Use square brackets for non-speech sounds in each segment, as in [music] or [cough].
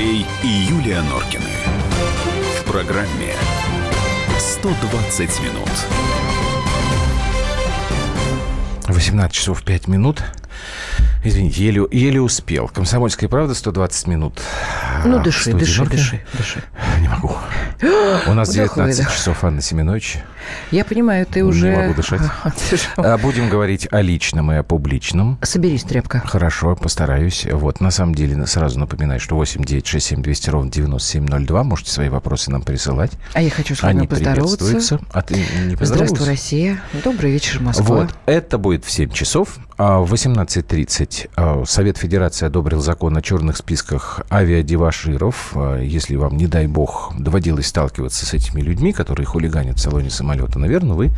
Андрей и Юлия Норкины. В программе 120 минут. 18 часов 5 минут. Извините, еле, еле успел. Комсомольская правда 120 минут. Ну, дыши, дыши, дыши, дыши. Не. У нас Вдох, 19 выдох. часов, Анна Семенович. Я понимаю, ты Не уже... могу дышать. [laughs] А, Будем говорить о личном и о публичном. Соберись, тряпка. Хорошо, постараюсь. Вот, на самом деле, сразу напоминаю, что 8 9 6 7 200 ровно 9702. Можете свои вопросы нам присылать. А я хочу с вами Они поздороваться. А ты не? Здравствуй, Россия. Добрый вечер, Москва. Вот, это будет в 7 часов. А В 18.30 а, Совет Федерации одобрил закон о черных списках авиадеваширов. А, Если вам, не дай бог, доводилось сталкиваться с этими людьми, которые хулиганят в салоне самолета, наверное, вы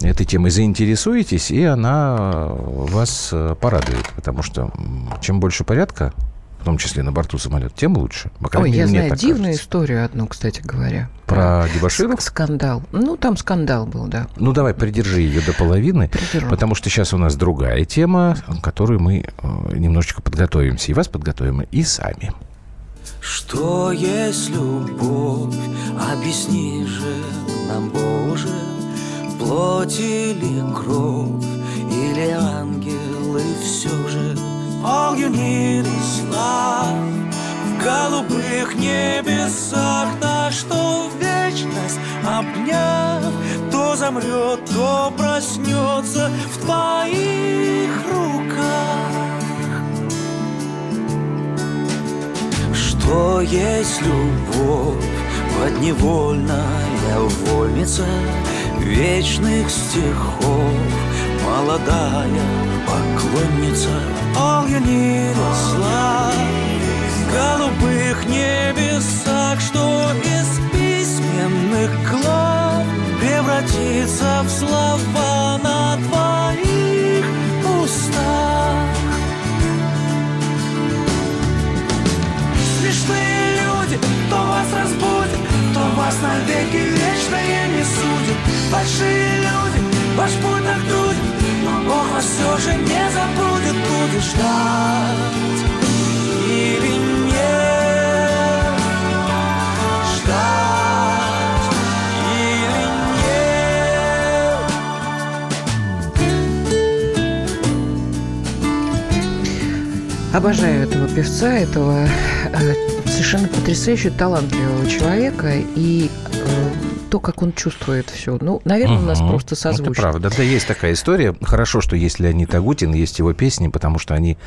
этой темой заинтересуетесь, и она вас а, порадует, потому что чем больше порядка, в том числе на борту самолета, тем лучше. По Ой, я мне знаю так дивную кажется. историю одну, кстати говоря. Про Ск- дебоширов? Скандал. Ну, там скандал был, да. Ну, давай, придержи ее до половины, Придержу. потому что сейчас у нас другая тема, к которой мы э, немножечко подготовимся. И вас подготовим, и сами. Что есть любовь? Объясни же нам, Боже, плоть или кровь, или ангелы все же. All you need is love В голубых небесах На что вечность обняв То замрет, то проснется В твоих руках. Что есть любовь, подневольная вольница Вечных стихов, молодая поклонница All you need is love В голубых небесах, что из письменных глав Превратится в слова на твоих устах Смешные люди, кто вас разбудит, кто вас навеки вечное не судит. Большие люди, ваш путь так вас все же не забудет, будет ждать или нет. Ждать или нет. Обожаю этого певца, этого э, совершенно потрясающе талантливого человека и то, как он чувствует все. Ну, наверное, у нас просто Это созвучно. правда. Да, есть такая история. Хорошо, что есть Леонид Агутин, есть его песни, потому что они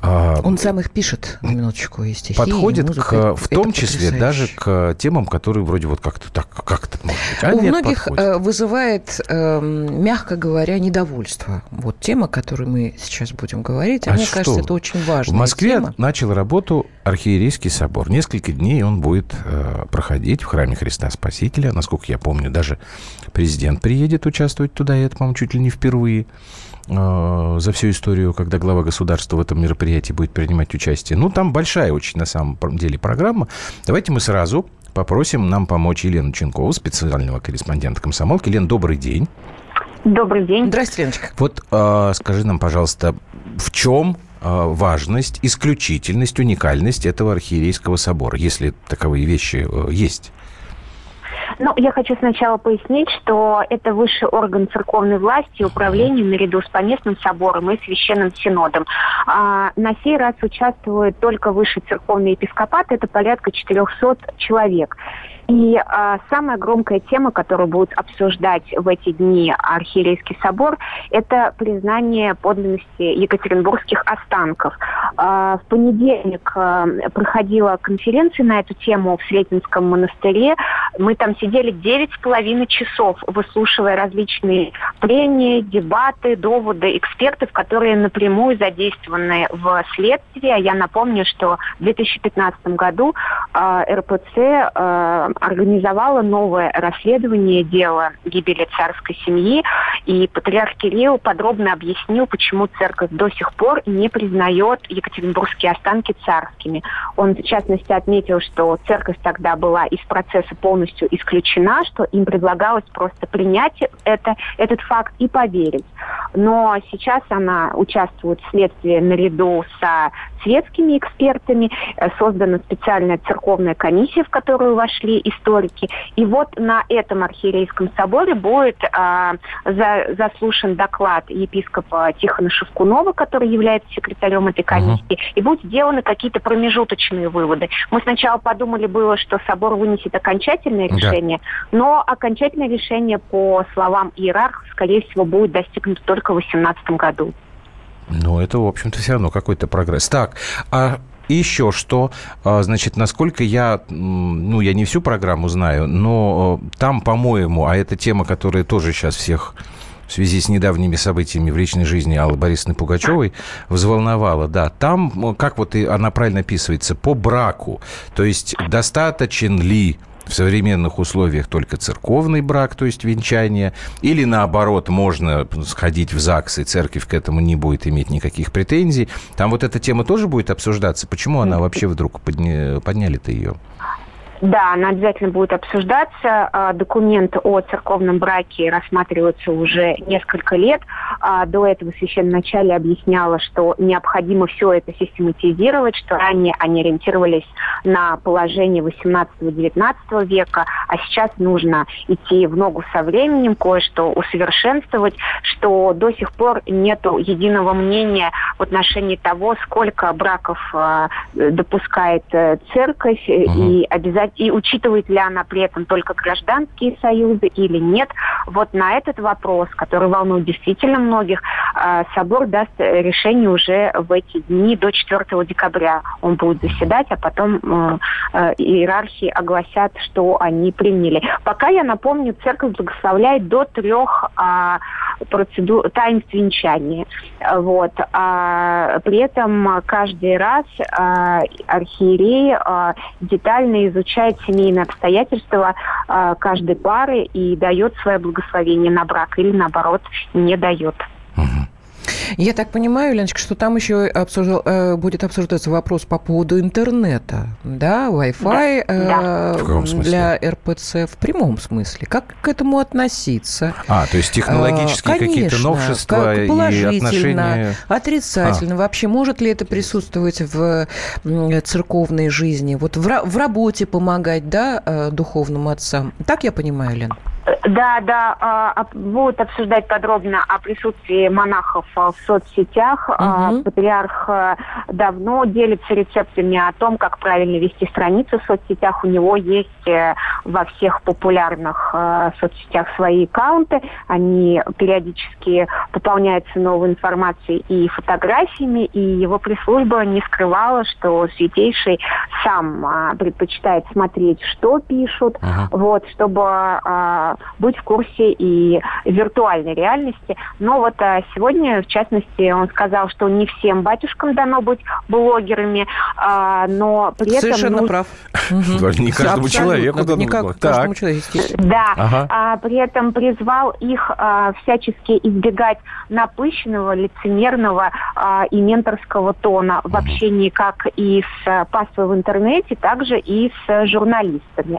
а, Он сам их пишет, на минуточку, и стихи, и подходят музыка. к, в Это том числе даже потрясающе. к темам, которые вроде вот как-то так, как-то может быть. А У нет, многих подходят. э, вызывает, эм, мягко говоря, недовольство. Вот тема, о которой мы сейчас будем говорить, а, А мне что? кажется, это очень важная В Москве тема. начал работу архиерейский собор. Несколько дней он будет э, проходить в храме Христа Спасителя. Насколько я помню, даже президент приедет участвовать туда, и это, по-моему, чуть ли не впервые э, за всю историю, когда глава государства в этом мероприятии будет принимать участие. Ну, там большая очень, на самом деле, программа. Давайте мы сразу попросим нам помочь Елену Ченкову, специального корреспондента комсомолки. Лен, добрый день. Добрый день. Здравствуйте, Леночка. Вот э, скажи нам, пожалуйста, в чем э, важность, исключительность, уникальность этого архиерейского собора, если таковые вещи э, есть? Ну, я хочу сначала пояснить, что это высший орган церковной власти и управления наряду с поместным собором и священным синодом. А, на сей раз участвует только высший церковный епископат, это порядка 400 человек. И а, самая громкая тема, которую будут обсуждать в эти дни архиерейский собор, это признание подлинности екатеринбургских останков. А, в понедельник а, проходила конференция на эту тему в Сретенском монастыре. Мы там сидели девять с половиной часов, выслушивая различные прения, дебаты, доводы экспертов, которые напрямую задействованы в следствии. Я напомню, что в 2015 году а, РПЦ а, организовала новое расследование дела гибели царской семьи, и патриарх Кирилл подробно объяснил, почему церковь до сих пор не признает екатеринбургские останки царскими. Он, в частности, отметил, что церковь тогда была из процесса полностью исключена, что им предлагалось просто принять это, этот факт и поверить. Но сейчас она участвует в следствии наряду со светскими экспертами, э, создана специальная церковная комиссия, в которую вошли историки. И вот на этом архиерейском соборе будет а, за, заслушан доклад епископа Тихона Шевкунова, который является секретарем этой комиссии, uh-huh. и будут сделаны какие-то промежуточные выводы. Мы сначала подумали было, что собор вынесет окончательное решение, да. но окончательное решение, по словам иерархов, скорее всего, будет достигнуто только в 2018 году. Ну, это, в общем-то, все равно какой-то прогресс. Так, а еще что, а, значит, насколько я, ну, я не всю программу знаю, но э, там, по-моему, а это тема, которая тоже сейчас всех в связи с недавними событиями в личной жизни Аллы Борисовны Пугачевой взволновала. Да, там, как вот и она правильно описывается, по браку. То есть достаточен ли в современных условиях только церковный брак, то есть венчание, или наоборот, можно сходить в ЗАГС, и церковь к этому не будет иметь никаких претензий. Там вот эта тема тоже будет обсуждаться. Почему она вообще вдруг подня... подняли-то ее? Да, она обязательно будет обсуждаться. А, документ о церковном браке рассматривается уже несколько лет. А, до этого священноначале объясняла, что необходимо все это систематизировать, что ранее они ориентировались на положение 18-19 века, а сейчас нужно идти в ногу со временем, кое-что усовершенствовать, что до сих пор нет единого мнения в отношении того, сколько браков а, допускает э, церковь угу. и обязательно и учитывает ли она при этом только гражданские союзы или нет. Вот на этот вопрос, который волнует действительно многих, э, собор даст решение уже в эти дни до 4 декабря. Он будет заседать, а потом э, э, иерархии огласят, что они приняли. Пока, я напомню, церковь благословляет до трех а, процедур, таинств венчания. Вот. А при этом каждый раз а, архиерей а, детально изучает семейные обстоятельства а, каждой пары и дает свое благословение на брак или, наоборот, не дает. Я так понимаю, Леночка, что там еще обсуждал, э, будет обсуждаться вопрос по поводу интернета, да, Wi-Fi да. Э, для РПЦ в прямом смысле. Как к этому относиться? А, то есть технологические э, какие-то новшества как положительно, и отношения... отрицательно. А. Вообще, может ли это присутствовать в церковной жизни? Вот в, в работе помогать, да, э, духовным отцам? Так я понимаю, Лен? Да, да, а, будут обсуждать подробно о присутствии монахов а, в соцсетях. Угу. Патриарх давно делится рецептами о том, как правильно вести страницы в соцсетях. У него есть э, во всех популярных соцсетях свои аккаунты. Они периодически пополняются новой информацией и фотографиями. И его пресс-служба не скрывала, что Святейший сам предпочитает смотреть, что пишут, uh вот, чтобы быть в курсе и виртуальной реальности. Но вот а, сегодня, в частности, он сказал, что не всем батюшкам дано быть блогерами, а, но при этом... Совершенно прав. Не каждому человеку дано. Не каждому человеку, Да, а при этом призвал их всячески избегать напыщенного, лицемерного и менторского тона в общении как и с паствой в интернете, так же и с журналистами.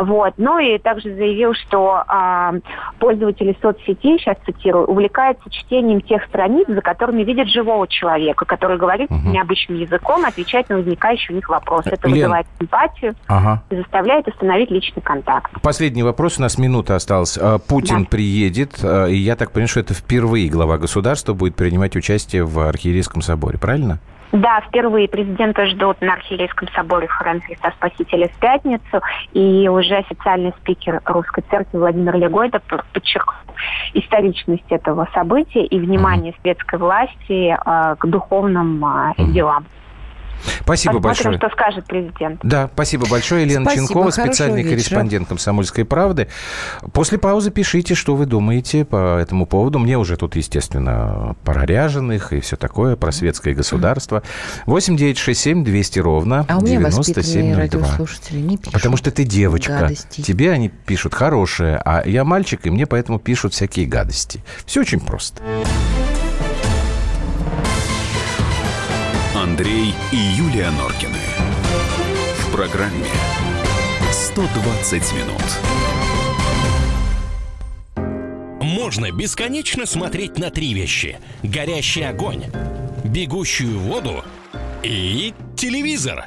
Вот. Ну и также заявил, что а, пользователи соцсетей, сейчас цитирую, увлекаются чтением тех страниц, за которыми видят живого человека, который говорит угу. необычным языком, отвечает на возникающие у них вопросы. Это Лен... вызывает симпатию ага. и заставляет установить личный контакт. Последний вопрос, у нас минута осталась. А, Путин да. приедет, а, и я так понимаю, что это впервые глава государства будет принимать участие в Архиерейском соборе, правильно? Да, впервые президента ждут на Архиерейском соборе в храме Христа Спасителя в пятницу, и уже официальный спикер Русской Церкви Владимир Легойда подчеркнул историчность этого события и внимание светской власти э, к духовным э, делам. Спасибо Посмотрим, большое. что скажет президент. Да, спасибо большое. Елена спасибо, Ченкова, специальный вечера. корреспондент «Комсомольской правды». После паузы пишите, что вы думаете по этому поводу. Мне уже тут, естественно, про ряженых и все такое, про светское государство. 8 9 6 7 200 ровно а у меня 9702. не пишут Потому что ты девочка. Гадости. Тебе они пишут хорошее, а я мальчик, и мне поэтому пишут всякие гадости. Все очень просто. Андрей и Юлия Норкины. В программе 120 минут. Можно бесконечно смотреть на три вещи. Горящий огонь, бегущую воду и телевизор.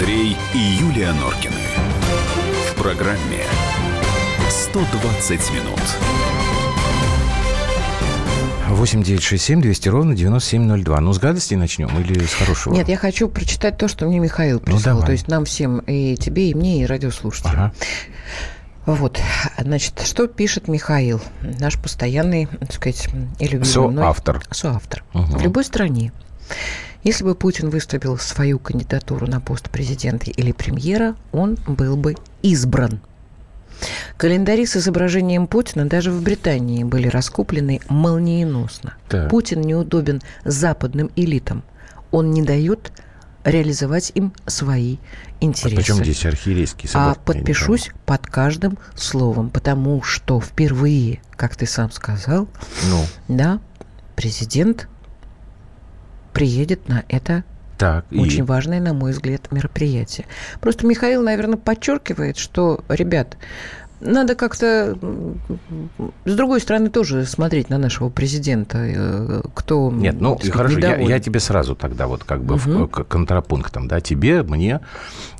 Андрей и Юлия Норкины. В программе 120 минут. 8 9 6 7 200 ровно 9702. Ну, с гадостей начнем или с хорошего? Нет, я хочу прочитать то, что мне Михаил Ну, прислал. давай. то есть нам всем, и тебе, и мне, и радиослушателям. Ага. Вот, значит, что пишет Михаил, наш постоянный, так сказать, и любимый мной- Соавтор. Соавтор. Мгм. В любой стране, если бы Путин выставил свою кандидатуру на пост президента или премьера, он был бы избран. Календари с изображением Путина даже в Британии были раскуплены молниеносно. Так. Путин неудобен западным элитам. Он не дает реализовать им свои интересы. Причем здесь архиерейский собор? А подпишусь под каждым словом, потому что впервые, как ты сам сказал, Ну, да, президент приедет на это так. и- очень важное, на мой взгляд, мероприятие. Просто Михаил, наверное, подчеркивает, что, ребят, надо как-то с другой стороны тоже смотреть на нашего президента, э, кто Нет, ну сказать, хорошо, я, недоволен. я тебе сразу тогда вот как бы в- Мгм. к- контрапунктом, да, тебе, мне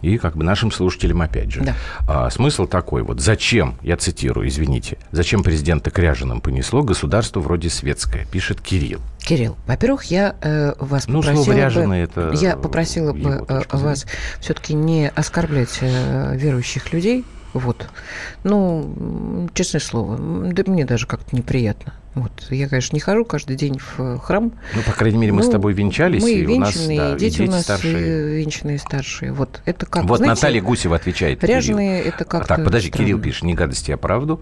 и как бы нашим слушателям опять же. Да. А, смысл такой вот, зачем, я цитирую, извините, зачем президента к ряженым понесло государство вроде светское, пишет Кирилл. Кирилл, во-первых, я э, вас Ну, попросила бы, это я попросила бы э, вас все-таки не оскорблять э, верующих людей. Вот. Ну, честное слово, да мне даже как-то неприятно. Вот. Я, конечно, не хожу каждый день в э, храм. Ну, по крайней мере, мы с Ну, тобой венчались, Мы и у нас венчанные, да, и и дети, у нас старшие. э, венчанные старшие. Вот это как, Вот знаете, Наталья Гусева отвечает. Кирилл. Ряженые это как Так, подожди, Кирилл пишет, не гадости, а правду.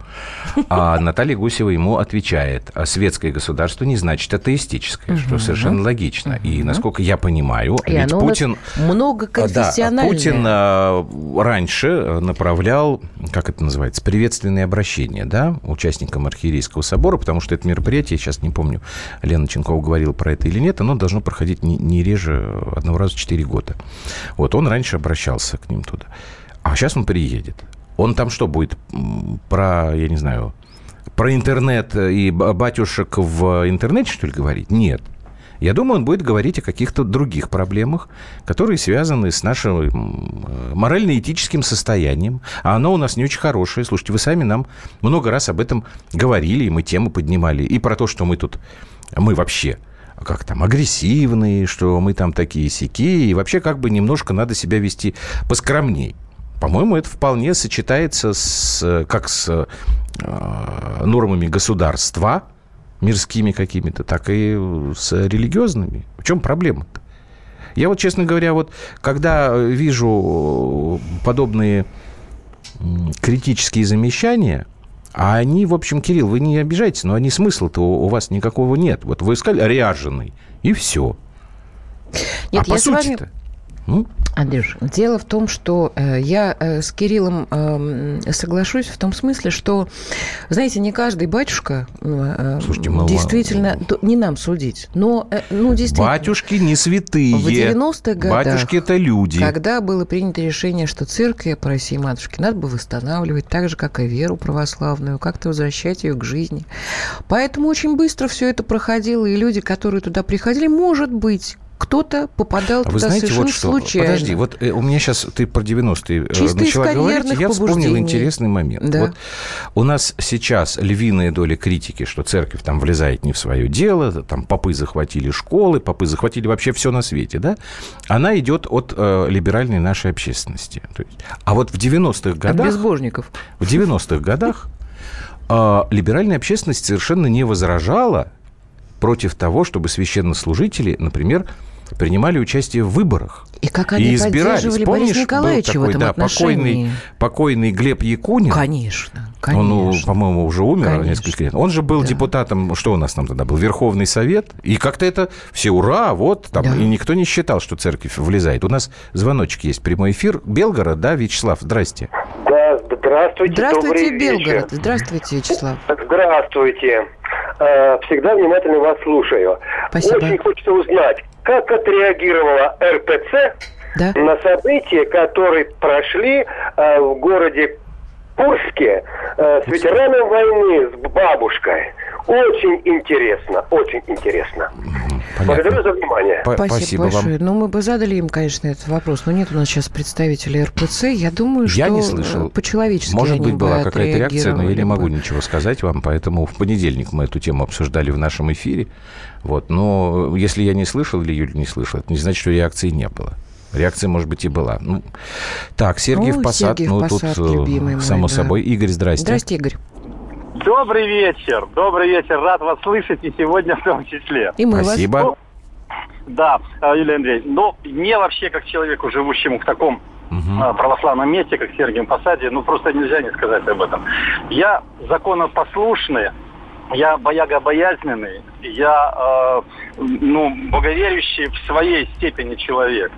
А Наталья Гусева ему отвечает, а светское государство не значит атеистическое, что совершенно логично. И, насколько я понимаю, ведь Путин... многоконфессиональное. Да, Путин а, раньше э, направлял, как это называется, приветственные обращения, да, участникам Архиерейского собора, потому что это мероприятие, я сейчас не помню, Лена Ченкова говорила про это или нет, оно должно проходить не, не реже одного раза в 4 года. Вот он раньше обращался к ним туда. А сейчас он приедет. Он там что будет про, я не знаю, про интернет и батюшек в интернете, что ли, говорить? Нет. Я думаю, он будет говорить о каких-то других проблемах, которые связаны с нашим э, морально-этическим состоянием. А оно у нас не очень хорошее. Слушайте, вы сами нам много раз об этом говорили, и мы тему поднимали. И про то, что мы тут, мы вообще как там, агрессивные, что мы там такие сякие, и вообще как бы немножко надо себя вести поскромней. По-моему, это вполне сочетается с, э, как с э, нормами государства, мирскими какими-то, так и с религиозными. В чем проблема-то? Я вот, честно говоря, вот когда вижу подобные критические замечания, а они, в общем, Кирилл, вы не обижайтесь, но они смысла-то у, вас никакого нет. Вот вы сказали ряженый, и все. Нет, а по я вами сути-то, ну, Андрюш, дело в том, что э, я э, с Кириллом э, соглашусь в том смысле, что, знаете, не каждый батюшка э, Слушайте, мы- действительно, то- не нам судить, но, э, ну, действительно, батюшки не святые. в 90-х годах, Батюшки это люди. когда было принято решение, что церковь по России матушки надо бы восстанавливать, так же, как и веру православную, как-то возвращать ее к жизни. Поэтому очень быстро все это проходило, и люди, которые туда приходили, может быть, кто-то попадал А вы туда знаете, совершенно вот что? случайно. Подожди, вот э, у меня сейчас, ты про 90-е э, Чисто начала говорить, я вспомнил интересный момент. Да. Вот у нас сейчас львиная доля критики, что церковь там влезает не в свое дело, там попы захватили школы, попы захватили вообще все на свете, да? Она идет от э, либеральной нашей общественности. То есть, а вот в 90-х От годах... безбожников. В 90-х годах э, либеральная общественность совершенно не возражала против того, чтобы священнослужители, например, принимали участие в выборах. И как они и избирались. поддерживали Помнишь, Бориса Николаевича был такой, в этом да, отношении? покойный, покойный Глеб Якунин. Конечно, Он, ну, конечно. по-моему, уже умер Конечно. несколько лет. Он же был Да. депутатом, что у нас там тогда был, Верховный Совет. И как-то это все ура, вот там. Да. И никто не считал, что церковь влезает. У нас звоночек есть, прямой эфир. Белгород, да, Вячеслав, здрасте. Да, здравствуйте, Здравствуйте, добрый Белгород. вечер. Здравствуйте, Вячеслав. Здравствуйте. Э, Всегда внимательно вас слушаю. Спасибо. Очень хочется узнать, как отреагировала РПЦ Да? на события, которые прошли э, в городе Курске э, с ветераном войны, с бабушкой. Очень интересно, очень интересно. Благодарю за внимание. П- Спасибо, вам. большое. Ну, мы бы задали им, конечно, этот вопрос, но нет у нас сейчас представителей РПЦ. Я думаю, что Я не слышал. э, по-человечески Может быть, бы была какая-то реакция, но я не могу бы. ничего сказать вам, поэтому в понедельник мы эту тему обсуждали в нашем эфире. Вот. Но если я не слышал или Юля не слышала, это не значит, что реакции не было. Реакция, может быть, и была. Ну, так, Сергей Ну, в Посад, Сергей ну, Посад, тут, э, любимый мой, само да. собой. Игорь, здрасте. Здрасте, Игорь. Добрый вечер, добрый вечер, рад вас слышать и сегодня в том числе. И мы Спасибо. Да, Юлия Андреевна, но мне вообще, как человеку, живущему в таком э, православном месте, как Сергием Посаде, ну просто нельзя не сказать об этом. Я законопослушный, я боягобоязненный, я, э, ну, боговерящий в своей степени человек.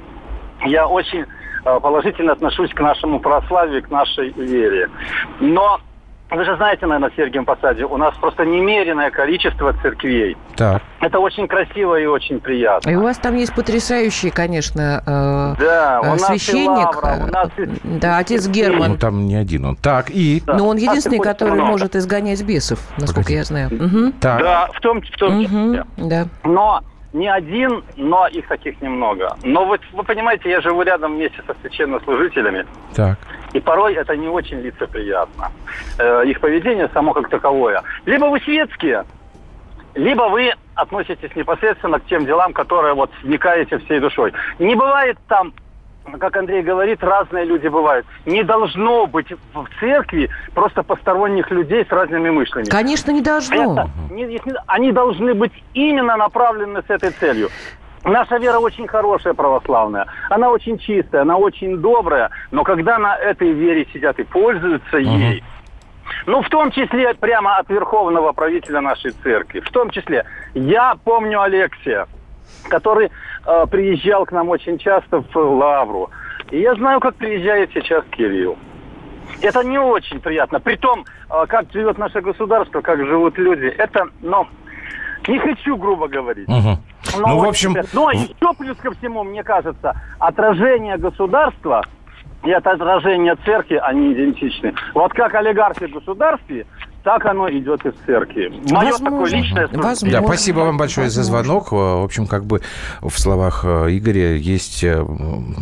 Я очень э, положительно отношусь к нашему православию, к нашей вере. Но вы же знаете, наверное, в Сергием Посаде, у нас просто немеренное количество церквей. Так. Это очень красиво и очень приятно. И у вас там есть потрясающий, конечно, э, Да, у э, нас и священник. Лавра, у нас и- э, Да, отец Герман. Ну, там не один он. Так, и... Да. Но он А единственный, хочешь который много? может изгонять бесов, насколько Погоди. я знаю. Мгм. Так. Да, в том, в том числе. Мгм. Да. Но не один, но их таких немного. Но вот вы понимаете, я живу рядом вместе со священнослужителями, Так. и порой это не очень лицеприятно. Э, их поведение само как таковое. Либо вы светские, либо вы относитесь непосредственно к тем делам, которые вот вникаете всей душой. Не бывает там, как Андрей говорит, разные люди бывают. Не должно быть в церкви просто посторонних людей с разными мыслями. Конечно, не должно. Это они должны быть именно направлены с этой целью. Наша вера очень хорошая православная, она очень чистая, она очень добрая, но когда на этой вере сидят и пользуются ей, ну, в том числе прямо от верховного правителя нашей церкви, в том числе, я помню Алексия, который э, приезжал к нам очень часто в Лавру, и я знаю, как приезжает сейчас Кирилл. Это не очень приятно. Притом, э, как живет наше государство, как живут люди, это, ну, не хочу грубо говорить. Мгм. Но Ну, в общем. Но еще плюс ко всему, мне кажется, отражение государства и отражение церкви, они идентичны. Вот как олигархи в государстве, так оно идет и в церкви. Мое Возможно. такое личное Возможно. Да, спасибо вам большое за Возможно. звонок. В общем, как бы в словах э, Игоря есть э,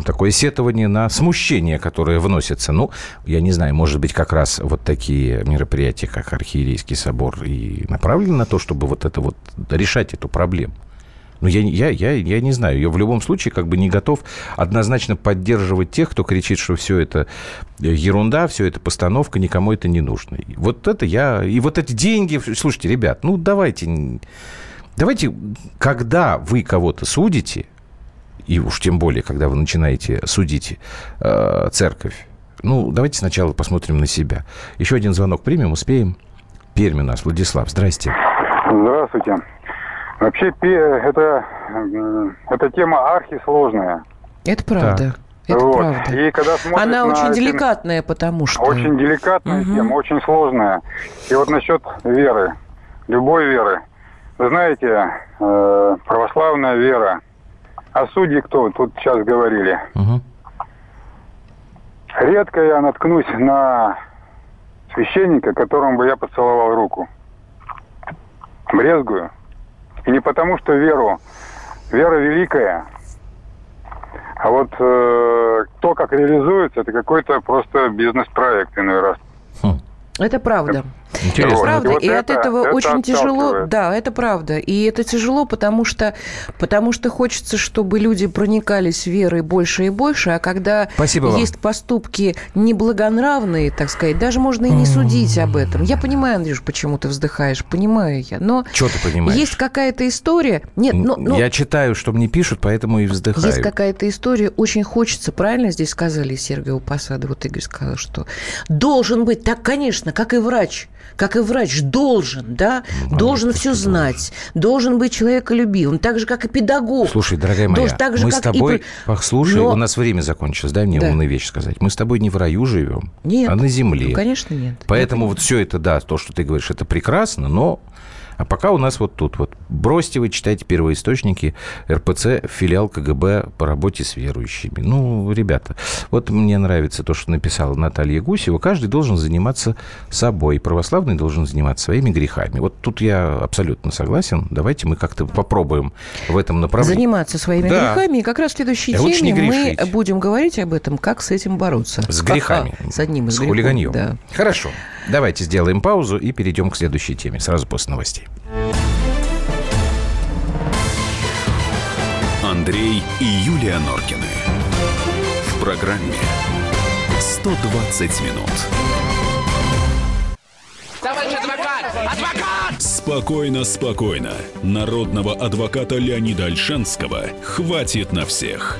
такое сетование на смущение, которое вносится. Ну, я не знаю, может быть, как раз вот такие мероприятия, как Архиерейский собор, и направлены на то, чтобы вот это вот решать эту проблему. Ну, я, я, я, я не знаю. Я в любом случае как бы не готов однозначно поддерживать тех, кто кричит, что все это ерунда, все это постановка, никому это не нужно. И вот это я... И вот эти деньги... Слушайте, ребят, ну, давайте... Давайте, когда вы кого-то судите, и уж тем более, когда вы начинаете судить э, церковь, ну, давайте сначала посмотрим на себя. Еще один звонок примем, успеем. Пермь у нас. Владислав, здрасте. Здравствуйте. Вообще, это, м, эта тема архисложная. Это правда. Это Вот. правда. И когда Она на очень эти- деликатная, потому что... Очень деликатная Мгм. тема, очень сложная. И вот насчет веры, любой веры. Вы знаете, э, православная вера. А судьи кто? Тут сейчас говорили. Мгм. Редко я наткнусь на священника, которому бы я поцеловал руку. Брезгую. И не потому, что веру, вера великая, а вот э, то, как реализуется, это какой-то просто бизнес-проект иной раз. Это правда. Интересно. Это правда, и, вот и это, от этого это очень тяжело. Да, это правда. И это тяжело, потому что, потому что хочется, чтобы люди проникались верой больше и больше, а когда Спасибо есть вам. поступки неблагонравные, так сказать, даже можно и не судить об этом. Я понимаю, Андрюш, почему ты вздыхаешь, понимаю я, но... Что ты понимаешь? Есть какая-то история... Нет, но, но... Я читаю, что мне пишут, поэтому и вздыхаю. Есть какая-то история, очень хочется, правильно здесь сказали Сергею Посаду, вот Игорь сказал, что должен быть, так, конечно, как и врач, как и врач, должен, да, ну, должен все знать, должен быть человеколюбивым, так же, как и педагог. Слушай, дорогая моя, должен, так же, мы с тобой, и... послушай, Но... у нас время закончилось, дай мне да. умную вещь сказать. Мы с тобой не в раю живем, нет. а на земле. Ну, конечно, нет. Поэтому вот все это, да, то, что ты говоришь, это прекрасно, но а пока у нас вот тут вот. Бросьте вы, читайте первоисточники РПЦ, филиал КГБ по работе с верующими. Ну, ребята, вот мне нравится то, что написала Наталья Гусева. Каждый должен заниматься собой. Православный должен заниматься своими грехами. Вот тут я абсолютно согласен. Давайте мы как-то попробуем в этом направлении. Заниматься своими да. грехами. И как раз в следующей я теме мы будем говорить об этом, как с этим бороться. С грехами. С одним из с грехов. хулиганьем. Да. Хорошо. Давайте сделаем паузу и перейдем к следующей теме, сразу после новостей. Андрей и Юлия Норкины. В программе 120 минут. Товарищ адвокат! Адвокат! Спокойно, спокойно. Народного адвоката Леонида Альшанского хватит на всех.